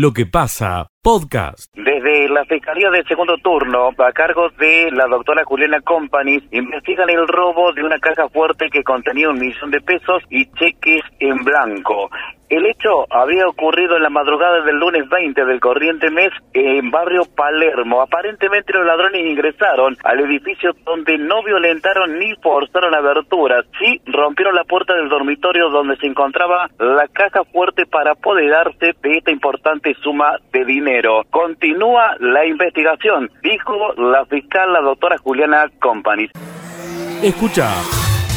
lo que pasa, podcast. Desde la Fiscalía del Segundo Turno, a cargo de la doctora Juliana Company, investigan el robo de una caja fuerte que contenía un millón de pesos y cheques en blanco. El hecho había ocurrido en la madrugada del lunes 20 del corriente mes en barrio Palermo. Aparentemente los ladrones ingresaron al edificio donde no violentaron ni forzaron aberturas. Sí rompieron la puerta del dormitorio donde se encontraba la caja fuerte para apoderarse de esta importante suma de dinero. Continúa la investigación, dijo la fiscal, la doctora Juliana Company. Escucha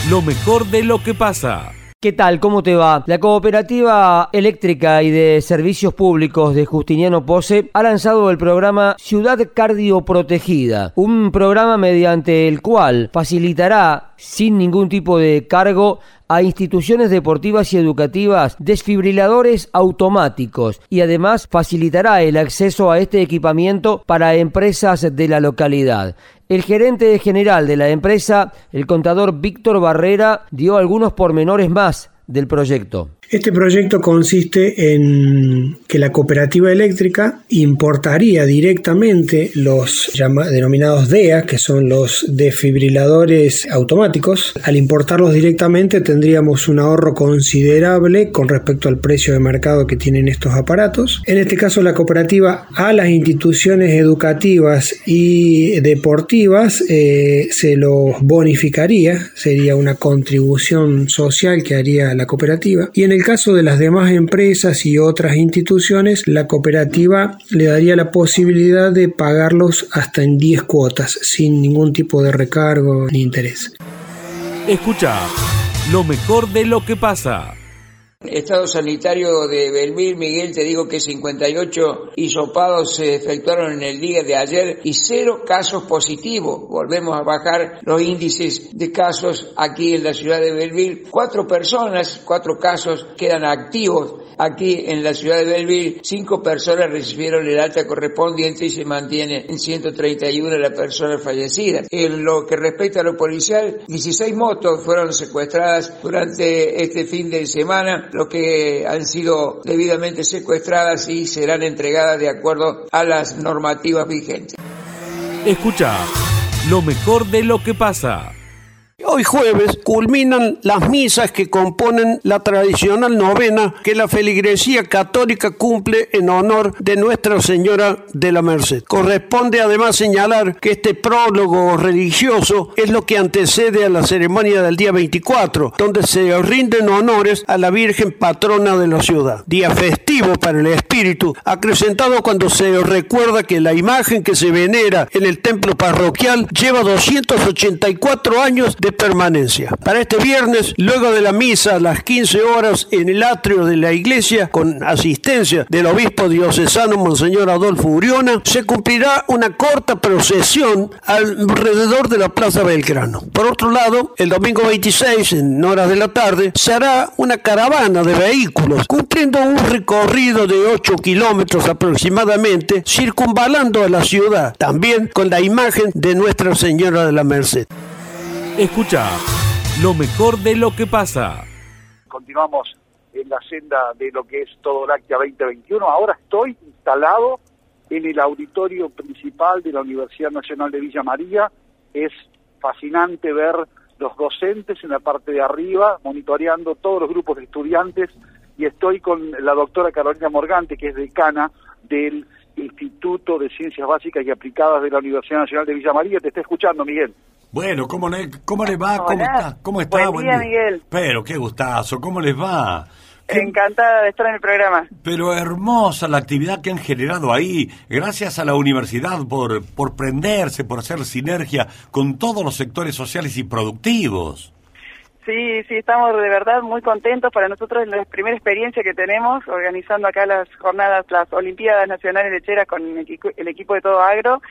lo mejor de lo que pasa. ¿Qué tal? ¿Cómo te va? La Cooperativa Eléctrica y de Servicios Públicos de Justiniano Pose ha lanzado el programa Ciudad Cardioprotegida, un programa mediante el cual facilitará sin ningún tipo de cargo a instituciones deportivas y educativas desfibriladores automáticos y además facilitará el acceso a este equipamiento para empresas de la localidad. El gerente general de la empresa, el contador Víctor Barrera, dio algunos pormenores más del proyecto. Este proyecto consiste en que la cooperativa eléctrica importaría directamente los denominados DEA, que son los desfibriladores automáticos. Al importarlos directamente tendríamos un ahorro considerable con respecto al precio de mercado que tienen estos aparatos. En este caso la cooperativa a las instituciones educativas y deportivas eh, se los bonificaría, sería una contribución social que haría la cooperativa. Y en caso de las demás empresas y otras instituciones, la cooperativa le daría la posibilidad de pagarlos hasta en 10 cuotas, sin ningún tipo de recargo ni interés. Escucha lo mejor de lo que pasa. Estado sanitario de Belmir, Miguel, te digo que 58 hisopados se efectuaron en el día de ayer y cero casos positivos. Volvemos a bajar los índices de casos aquí en la ciudad de Belmir. Cuatro personas, cuatro casos quedan activos aquí en la ciudad de Belville. Cinco personas recibieron el alta correspondiente y se mantiene en 131 la persona fallecida. En lo que respecta a lo policial, 16 motos fueron secuestradas durante este fin de semana lo que han sido debidamente secuestradas y serán entregadas de acuerdo a las normativas vigentes. Escucha lo mejor de lo que pasa. Hoy jueves culminan las misas que componen la tradicional novena que la feligresía católica cumple en honor de Nuestra Señora de la Merced. Corresponde además señalar que este prólogo religioso es lo que antecede a la ceremonia del día 24, donde se rinden honores a la Virgen patrona de la ciudad. Día festivo para el espíritu, acrecentado cuando se recuerda que la imagen que se venera en el templo parroquial lleva 284 años de permanencia. Para este viernes, luego de la misa a las 15 horas en el atrio de la iglesia, con asistencia del obispo diocesano Monseñor Adolfo Uriona, se cumplirá una corta procesión alrededor de la Plaza Belgrano. Por otro lado, el domingo 26, en horas de la tarde, se hará una caravana de vehículos, cumpliendo un recorrido de 8 kilómetros aproximadamente, circunvalando a la ciudad, también con la imagen de Nuestra Señora de la Merced. Escucha lo mejor de lo que pasa. Continuamos en la senda de lo que es todo Láctea 2021. Ahora estoy instalado en el auditorio principal de la Universidad Nacional de Villa María. Es fascinante ver los docentes en la parte de arriba, monitoreando todos los grupos de estudiantes, y estoy con la doctora Carolina Morgante, que es decana del Instituto de Ciencias Básicas y Aplicadas de la Universidad Nacional de Villa María. Te está escuchando, Miguel. Bueno, ¿cómo le, cómo le va? ¿Cómo está? ¿Cómo está? Buen, día, Miguel. Pero qué gustazo, ¿cómo les va? Encantada de estar en el programa. Pero hermosa la actividad que han generado ahí. Gracias a la universidad por, por prenderse, por hacer sinergia con todos los sectores sociales y productivos. Sí, sí, estamos de verdad muy contentos. Para nosotros es la primera experiencia que tenemos organizando acá las jornadas, las Olimpiadas Nacionales Lecheras con el equipo de Todo Agro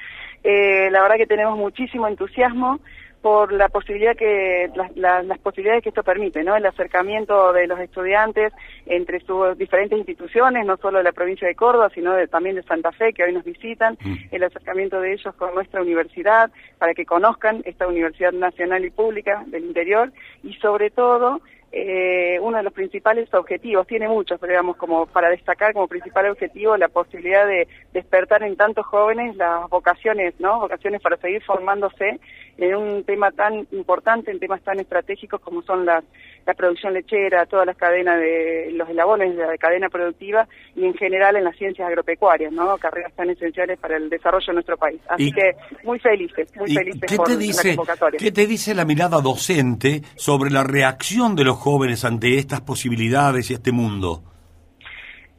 eh, la verdad que tenemos muchísimo entusiasmo por la posibilidad que las posibilidades que esto permite, ¿no? El acercamiento de los estudiantes entre sus diferentes instituciones, no solo de la provincia de Córdoba, sino también de Santa Fe que hoy nos visitan, mm. el acercamiento de ellos con nuestra universidad para que conozcan esta universidad nacional y pública del interior y sobre todo eh, uno de los principales objetivos, tiene muchos, pero digamos, como para destacar como principal objetivo la posibilidad de despertar en tantos jóvenes las vocaciones, ¿no? Vocaciones para seguir formándose en un tema tan importante, en temas tan estratégicos como son las, la producción lechera, todas las cadenas de los elabones de la cadena productiva y en general en las ciencias agropecuarias, ¿no? Carreras tan esenciales para el desarrollo de nuestro país. Así que muy felices, muy felices ¿qué por te la dice, convocatoria. ¿Qué te dice la mirada docente sobre la reacción de los jóvenes ante estas posibilidades y este mundo?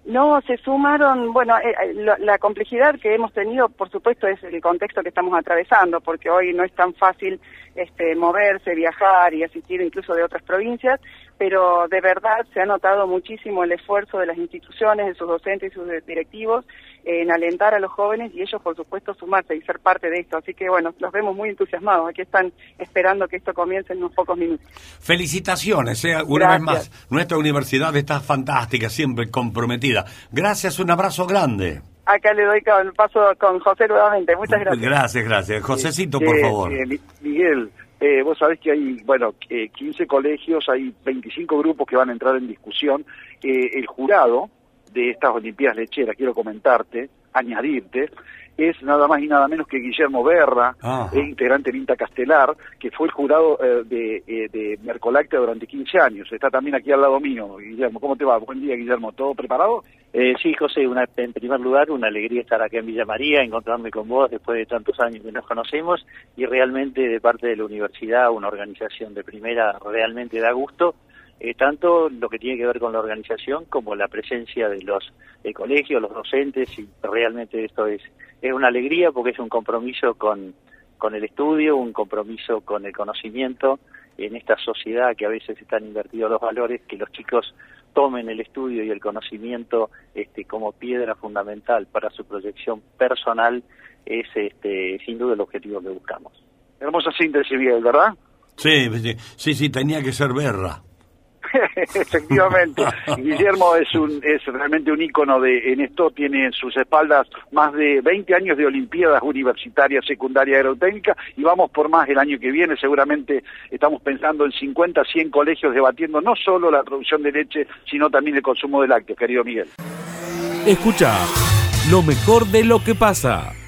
No, se sumaron, bueno, eh, eh, la complejidad que hemos tenido, por supuesto, es el contexto que estamos atravesando, porque hoy no es tan fácil este, moverse, viajar y asistir incluso de otras provincias, pero de verdad se ha notado muchísimo el esfuerzo de las instituciones, de sus docentes y sus directivos en alentar a los jóvenes y ellos, por supuesto, sumarse y ser parte de esto. Así que, bueno, los vemos muy entusiasmados. Aquí están esperando que esto comience en unos pocos minutos. Felicitaciones, eh, una vez más. Nuestra universidad está fantástica, siempre comprometida. Gracias, un abrazo grande. Acá le doy con, paso con José nuevamente. Muchas gracias. Gracias, gracias. Josecito, por favor. Mi- Miguel, eh, vos sabés que hay, bueno, eh, 15 colegios, hay 25 grupos que van a entrar en discusión. Eh, el jurado de estas Olimpiadas Lecheras, quiero comentarte, añadirte, es nada más y nada menos que Guillermo Berra, eh, integrante del INTA Castelar, que fue el jurado eh, de, eh, de Mercoláctea durante 15 años. Está también aquí al lado mío, Guillermo. ¿Cómo te va? Buen día, Guillermo. ¿Todo preparado? Eh, sí, José, una, en primer lugar, una alegría estar acá en Villa María, encontrarme con vos después de tantos años que nos conocemos y realmente de parte de la universidad, una organización de primera, realmente da gusto, eh, tanto lo que tiene que ver con la organización como la presencia de los eh, colegios, los docentes y realmente esto es, es una alegría porque es un compromiso con, con el estudio, un compromiso con el conocimiento en esta sociedad que a veces están invertidos los valores, que los chicos tomen el estudio y el conocimiento este, como piedra fundamental para su proyección personal es este, sin duda el objetivo que buscamos. Hermosa síntesis, Miguel, ¿verdad? Sí, sí, sí, sí, tenía que ser Berra. Efectivamente, Guillermo es un es realmente un ícono de en esto tiene en sus espaldas más de 20 años de olimpiadas universitarias secundaria aerotécnica y vamos por más el año que viene, seguramente estamos pensando en 50, 100 colegios debatiendo no solo la producción de leche, sino también el consumo de lácteos, querido Miguel. Escucha lo mejor de lo que pasa.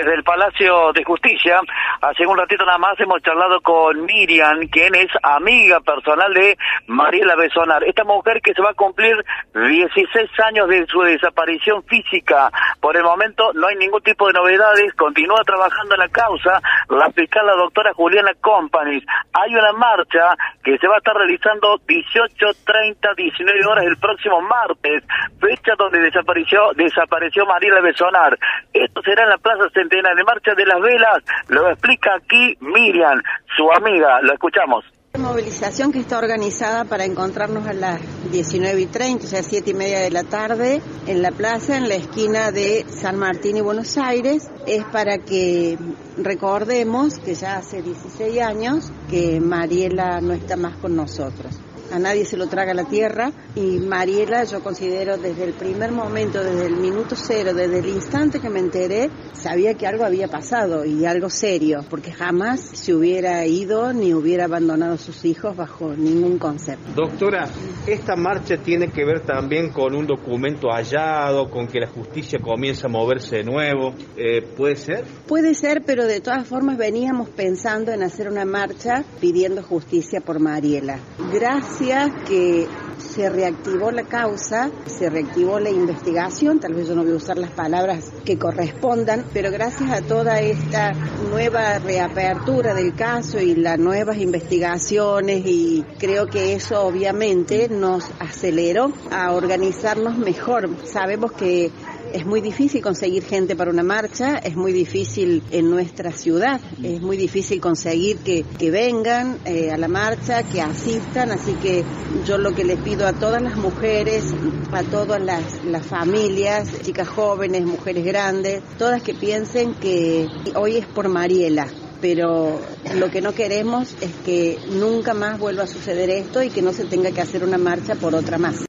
Desde el Palacio de Justicia, hace un ratito nada más hemos charlado con Miriam, quien es amiga personal de Mariela Besonar. Esta mujer que se va a cumplir 16 años de su desaparición física. Por el momento no hay ningún tipo de novedades, continúa trabajando en la causa la fiscal, la doctora Juliana Companies. Hay una marcha que se va a estar realizando 18, 30, 19 horas el próximo martes, fecha donde desapareció, desapareció Mariela Besonar. Esto será en la Plaza Centenario de Marcha de las Velas. Lo explica aquí Miriam, su amiga. Lo escuchamos. Movilización que está organizada para encontrarnos a las 19 y 30, o sea, 7 y media de la tarde, en la plaza, en la esquina de San Martín y Buenos Aires, es para que recordemos que ya hace 16 años que Mariela no está más con nosotros. A nadie se lo traga la tierra y Mariela yo considero desde el primer momento, desde el minuto cero, desde el instante que me enteré, sabía que algo había pasado y algo serio, porque jamás se hubiera ido ni hubiera abandonado a sus hijos bajo ningún concepto. Doctora, esta marcha tiene que ver también con un documento hallado, con que la justicia comienza a moverse de nuevo. Eh, ¿Puede ser? Puede ser, pero de todas formas veníamos pensando en hacer una marcha pidiendo justicia por Mariela. Gracias que se reactivó la causa, se reactivó la investigación, tal vez yo no voy a usar las palabras que correspondan, pero gracias a toda esta nueva reapertura del caso y las nuevas investigaciones y creo que eso obviamente nos aceleró a organizarnos mejor. Sabemos que es muy difícil conseguir gente para una marcha, es muy difícil en nuestra ciudad, es muy difícil conseguir que, que vengan eh, a la marcha, que asistan, así que yo lo que les pido a todas las mujeres, a todas las, las familias, chicas jóvenes, mujeres grandes, todas que piensen que hoy es por Mariela, pero lo que no queremos es que nunca más vuelva a suceder esto y que no se tenga que hacer una marcha por otra más.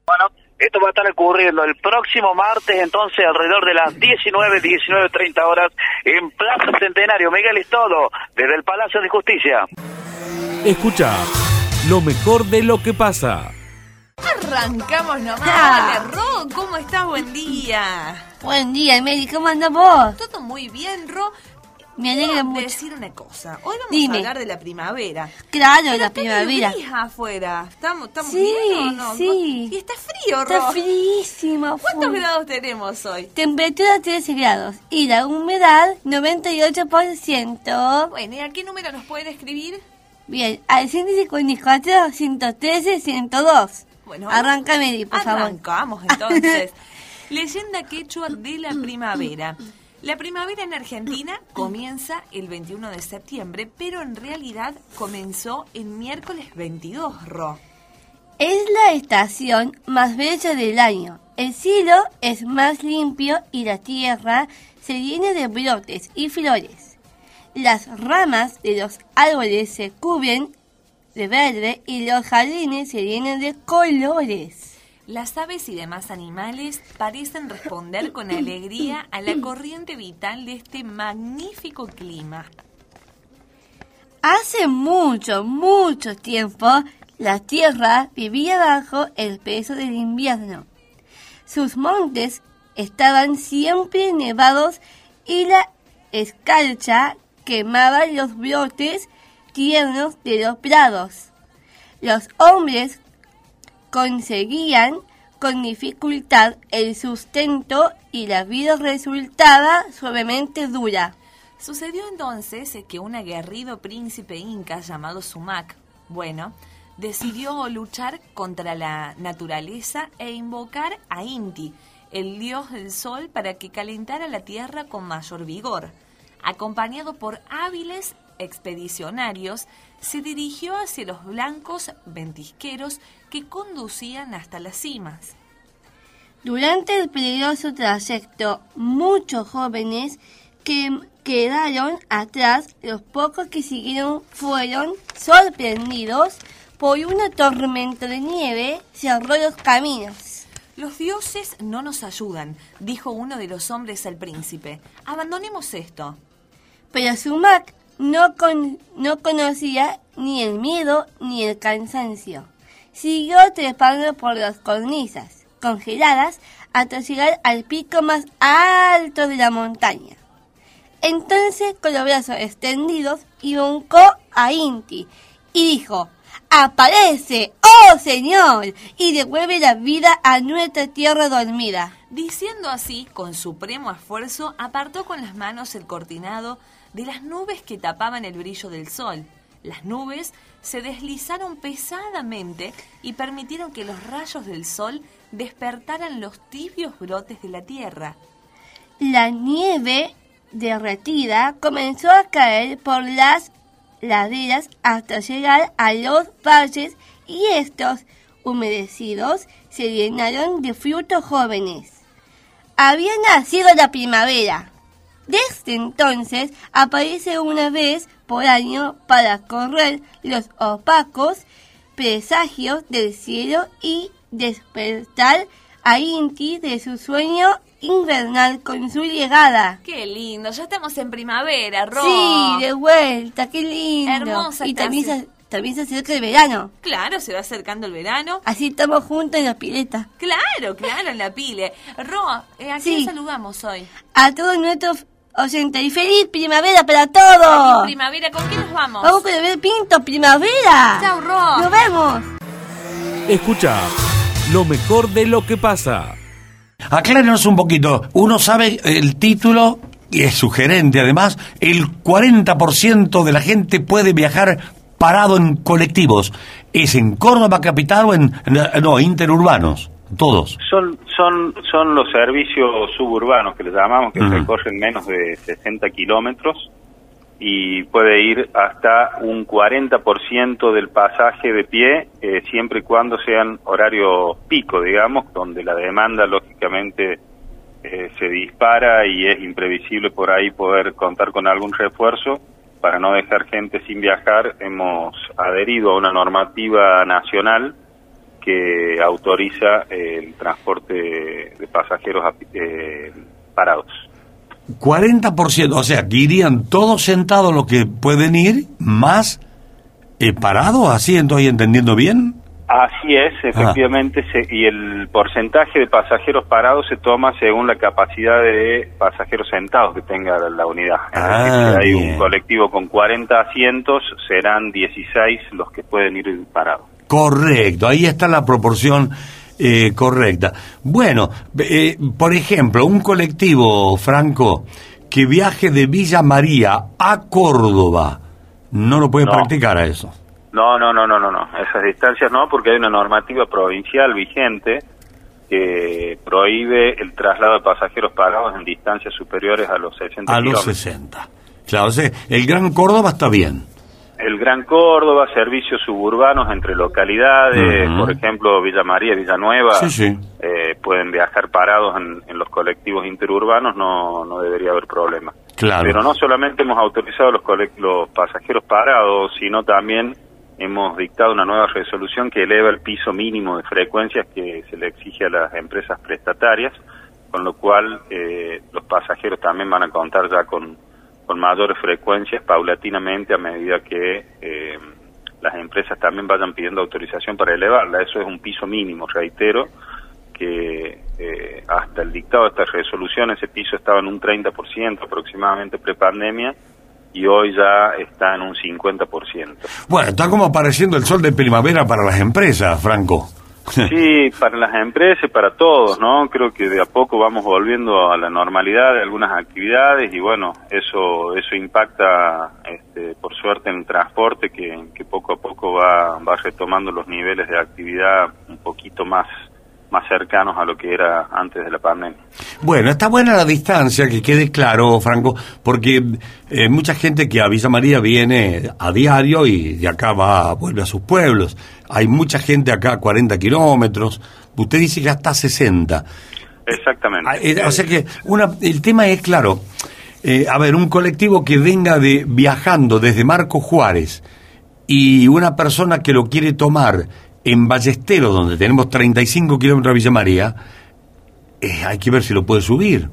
Esto va a estar ocurriendo el próximo martes, entonces alrededor de las 19, 19, 30 horas en Plaza Centenario. Miguel es todo, desde el Palacio de Justicia. Escucha lo mejor de lo que pasa. Arrancamos nomás. Ah. Dale, Ro, ¿cómo estás? Buen día. Buen día, Mary, ¿cómo andas vos? Todo muy bien, Ro. Me alegra Quiero mucho. decir una cosa. Hoy vamos Dime. a hablar de la primavera. Claro, Pero la está primavera. gris afuera. ¿Estamos, estamos Sí, bien o no? sí. Y está frío, Ro. Está fríísimo. ¿Cuántos grados tenemos hoy? Temperatura 13 grados y la humedad 98%. Bueno, ¿y a qué número nos pueden escribir? Bien, al 154, 113, 102. Bueno, Arranca, Mary, por favor. Arrancamos entonces. Leyenda quechua de la primavera. La primavera en Argentina comienza el 21 de septiembre, pero en realidad comenzó el miércoles 22, Ro. Es la estación más bella del año. El cielo es más limpio y la tierra se llena de brotes y flores. Las ramas de los árboles se cubren de verde y los jardines se llenan de colores. Las aves y demás animales parecen responder con alegría a la corriente vital de este magnífico clima. Hace mucho, mucho tiempo, la tierra vivía bajo el peso del invierno. Sus montes estaban siempre nevados y la escarcha quemaba los brotes tiernos de los prados. Los hombres conseguían con dificultad el sustento y la vida resultaba suavemente dura. Sucedió entonces que un aguerrido príncipe inca llamado Sumac, bueno, decidió luchar contra la naturaleza e invocar a Inti, el dios del sol, para que calentara la tierra con mayor vigor. Acompañado por hábiles expedicionarios, se dirigió hacia los blancos ventisqueros que conducían hasta las cimas. Durante el peligroso trayecto, muchos jóvenes que quedaron atrás, los pocos que siguieron fueron sorprendidos por una tormenta de nieve cerró los caminos. Los dioses no nos ayudan, dijo uno de los hombres al príncipe. Abandonemos esto. Pero Sumac no, con- no conocía ni el miedo ni el cansancio. Siguió trepando por las cornisas congeladas hasta llegar al pico más alto de la montaña. Entonces, con los brazos extendidos, invocó a Inti y dijo, ¡Aparece, oh Señor! y devuelve la vida a nuestra tierra dormida. Diciendo así, con supremo esfuerzo, apartó con las manos el cortinado de las nubes que tapaban el brillo del sol. Las nubes se deslizaron pesadamente y permitieron que los rayos del sol despertaran los tibios brotes de la tierra. La nieve derretida comenzó a caer por las laderas hasta llegar a los valles y estos, humedecidos, se llenaron de frutos jóvenes. Había nacido la primavera. Desde entonces aparece una vez por año para correr los opacos presagios del cielo y despertar a Inti de su sueño invernal con su llegada. ¡Qué lindo! Ya estamos en primavera, Ro. Sí, de vuelta, qué lindo. Hermosa y también se, también se acerca el verano. Claro, se va acercando el verano. Así estamos juntos en la pileta. Claro, claro, en la pile. Ro, eh, ¿a Sí. quién saludamos hoy? A todos nuestros oyentes. Y feliz primavera para Feliz todos. primavera, ¿con quién nos vamos? Vamos con el ver pinto, primavera. Chau, Ro. Nos vemos. Escucha lo mejor de lo que pasa. Aclárenos un poquito. Uno sabe el título, y es sugerente además, el 40% de la gente puede viajar parado en colectivos. ¿Es en Córdoba capital o en, no, interurbanos? Todos. Son, son, son los servicios suburbanos que le llamamos, que Ujú. recorren menos de 60 kilómetros y puede ir hasta un 40% del pasaje de pie, eh, siempre y cuando sean horarios pico, digamos, donde la demanda lógicamente eh, se dispara y es imprevisible por ahí poder contar con algún refuerzo. Para no dejar gente sin viajar, hemos adherido a una normativa nacional que autoriza el transporte de pasajeros eh, parados. 40%, o sea, que irían todos sentados los que pueden ir, más Eh, ¿Parado? ¿Así estoy entendiendo bien? Así es, efectivamente, se- y el porcentaje de pasajeros parados se toma según la capacidad de pasajeros sentados que tenga la, la unidad. Ah, decir, si hay bien. un colectivo con 40 asientos, serán 16 los que pueden ir parados. Correcto, ahí está la proporción eh, correcta. Bueno, eh, por ejemplo, un colectivo, Franco, que viaje de Villa María a Córdoba, no lo puede No. practicar a eso. No, no, no, no, no, no. Esas distancias no, porque hay una normativa provincial vigente que prohíbe el traslado de pasajeros parados en distancias superiores a los 60 A los kilómetros. 60. Claro, o sea, el Gran Córdoba está bien. El Gran Córdoba, servicios suburbanos entre localidades, por ejemplo, Villa María, Villanueva, Sí, sí. eh, pueden viajar parados en, en los colectivos interurbanos, no, no debería haber problema. Claro. Pero no solamente hemos autorizado los, los pasajeros parados, sino también hemos dictado una nueva resolución que eleva el piso mínimo de frecuencias que se le exige a las empresas prestatarias, con lo cual eh, los pasajeros también van a contar ya con, con mayores frecuencias paulatinamente a medida que eh, las empresas también vayan pidiendo autorización para elevarla. Eso es un piso mínimo, reitero, que eh, hasta el dictado de esta resolución ese piso estaba en un 30% aproximadamente prepandemia y hoy ya está en un 50%. Bueno, está como apareciendo el sol de primavera para las empresas, Franco. Sí, para las empresas, para todos, ¿no? Creo que de a poco vamos volviendo a la normalidad de algunas actividades y bueno, eso eso impacta, este, por suerte, en el transporte que, que poco a poco va, va retomando los niveles de actividad un poquito más más cercanos a lo que era antes de la pandemia. Bueno, está buena la distancia, que quede claro, Franco, porque eh, mucha gente que a Villa María viene a diario y de acá va, vuelve a sus pueblos. Hay mucha gente acá a 40 kilómetros. Usted dice que hasta 60. Exactamente. Ah, eh, o sea que una, el tema es claro. eh, a ver, un colectivo que venga de viajando desde Marco Juárez y una persona que lo quiere tomar en Ballestero, donde tenemos 35 kilómetros a Villa María, eh, hay que ver si lo puede subir.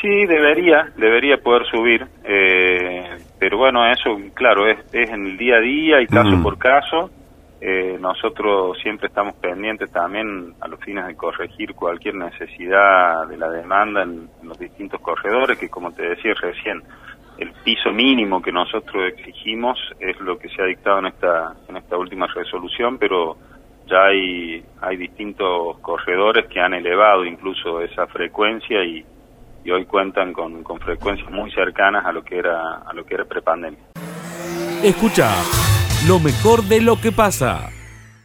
Sí, debería, debería poder subir, eh, pero bueno, eso, claro, es, es en el día a día y caso Mm. por caso. Eh, nosotros siempre estamos pendientes también a los fines de corregir cualquier necesidad de la demanda en, en los distintos corredores, que como te decía recién, el piso mínimo que nosotros exigimos es lo que se ha dictado en esta, en esta última resolución, pero ya hay, hay distintos corredores que han elevado incluso esa frecuencia y, y hoy cuentan con, con frecuencias muy cercanas a lo que era a lo que era prepandemia. Escucha lo mejor de lo que pasa.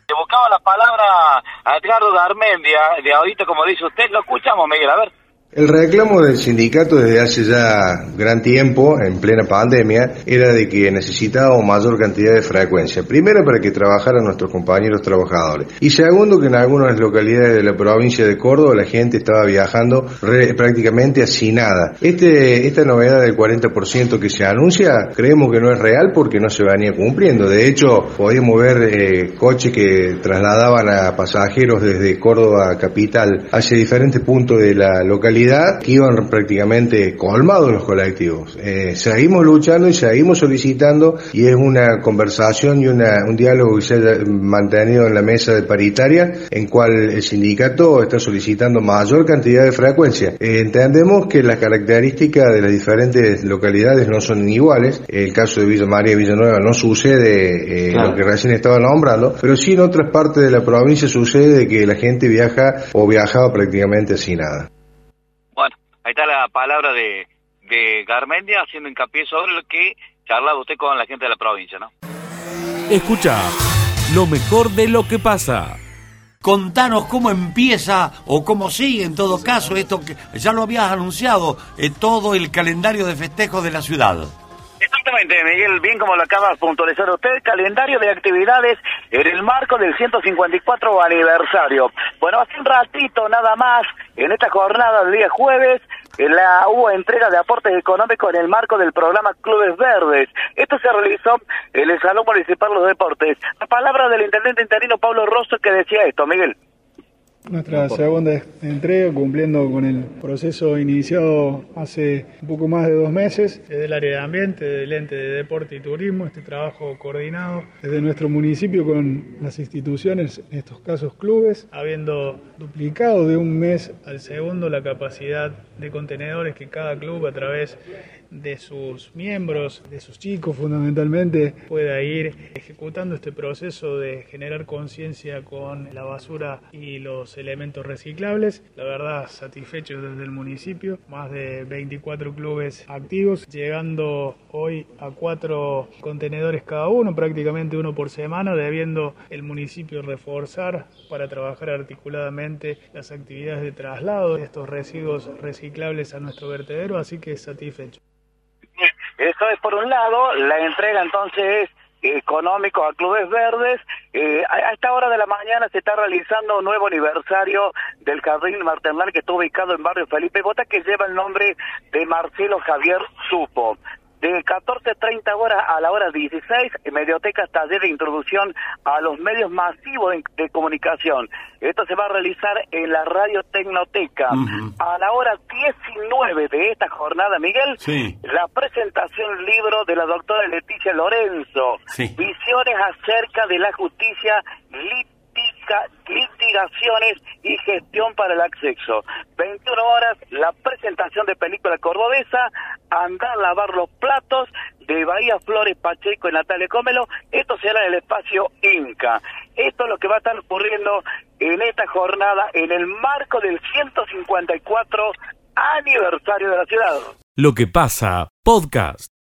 Le buscaba la palabra a Edgardo Garmendia, de ahorita como dice usted, lo escuchamos Miguel, a ver. El reclamo del sindicato desde hace ya gran tiempo, en plena pandemia, era de que necesitábamos mayor cantidad de frecuencia. Primero, para que trabajaran nuestros compañeros trabajadores. Y segundo, que en algunas localidades de la provincia de Córdoba la gente estaba viajando prácticamente hacinada. Este, esta novedad del 40% que se anuncia, creemos que no es real porque no se venía cumpliendo. De hecho, podíamos ver eh, coches que trasladaban a pasajeros desde Córdoba capital hacia diferentes puntos de la localidad que iban prácticamente colmados los colectivos. Eh, seguimos luchando y seguimos solicitando y es una conversación y una, un diálogo que se ha mantenido en la mesa de paritaria en cual el sindicato está solicitando mayor cantidad de frecuencia. Eh, entendemos que las características de las diferentes localidades no son iguales. El caso de Villa María y Villanueva no sucede eh, Claro. lo que recién estaba nombrando, pero sí en otras partes de la provincia sucede de que la gente viaja o viajaba prácticamente sin nada. Ahí está la palabra de, de Garmendia haciendo hincapié sobre lo que charlaba usted con la gente de la provincia, ¿no? Escucha lo mejor de lo que pasa. Contanos cómo empieza o cómo sigue en todo caso esto que ya lo habías anunciado, eh, todo el calendario de festejos de la ciudad. Exactamente, Miguel, bien como lo acaba de puntualizar usted, calendario de actividades en el marco del 154 aniversario. Bueno, hace un ratito nada más, en esta jornada del día jueves, la, hubo entrega de aportes económicos en el marco del programa Clubes Verdes. Esto se realizó en el Salón Municipal de los Deportes. La palabra del intendente interino Pablo Rosso que decía esto, Miguel. Nuestra segunda entrega, cumpliendo con el proceso iniciado hace un poco más de dos meses, desde el área de ambiente, del ente de deporte y turismo, este trabajo coordinado desde nuestro municipio con las instituciones, en estos casos clubes, habiendo duplicado de un mes al segundo la capacidad de contenedores que cada club a través de sus miembros, de sus chicos fundamentalmente, pueda ir ejecutando este proceso de generar conciencia con la basura y los elementos reciclables. La verdad, satisfechos desde el municipio, más de 24 clubes activos, llegando hoy a cuatro contenedores cada uno, prácticamente uno por semana, debiendo el municipio reforzar para trabajar articuladamente las actividades de traslado de estos residuos reciclables a nuestro vertedero, así que satisfecho. Eso es por un lado, la entrega entonces económico a clubes verdes. Eh, a esta hora de la mañana se está realizando un nuevo aniversario del Jardín Martenal que está ubicado en barrio Felipe Bota que lleva el nombre de Marcelo Javier Supo de 14.30 horas a la hora 16, en Medioteca taller de introducción a los medios masivos de, comunicación. Esto se va a realizar en la Radio Tecnoteca. A la hora 19 de esta jornada, Miguel, la presentación libro de la doctora Leticia Lorenzo. Visiones acerca de la justicia litigaciones y gestión para el acceso. 21 horas, la presentación de película cordobesa, andar a lavar los platos de Bahía Flores Pacheco y Natalia Cómelo. Esto será en el espacio Inca. Esto es lo que va a estar ocurriendo en esta jornada en el marco del 154 aniversario de la ciudad. Lo que pasa, podcast.